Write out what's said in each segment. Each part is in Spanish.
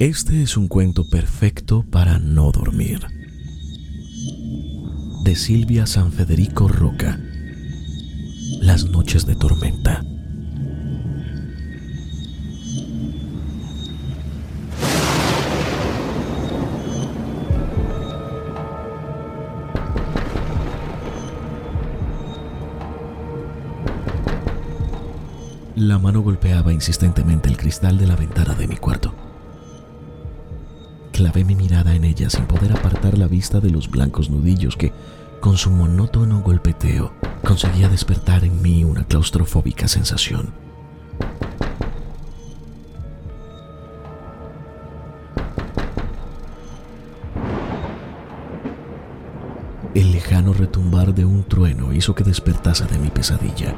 Este es un cuento perfecto para no dormir. De Silvia San Federico Roca. Las noches de tormenta. La mano golpeaba insistentemente el cristal de la ventana de mi cuarto. Clavé mi mirada en ella sin poder apartar la vista de los blancos nudillos que, con su monótono golpeteo, conseguía despertar en mí una claustrofóbica sensación. El lejano retumbar de un trueno hizo que despertase de mi pesadilla.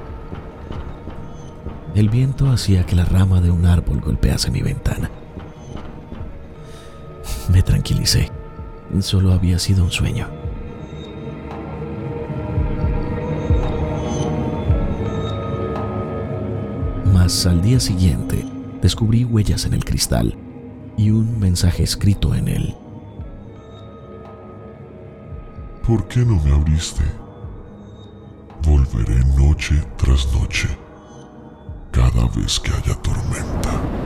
El viento hacía que la rama de un árbol golpease mi ventana. Me tranquilicé. Solo había sido un sueño. Mas al día siguiente descubrí huellas en el cristal y un mensaje escrito en él. ¿Por qué no me abriste? Volveré noche tras noche cada vez que haya tormenta.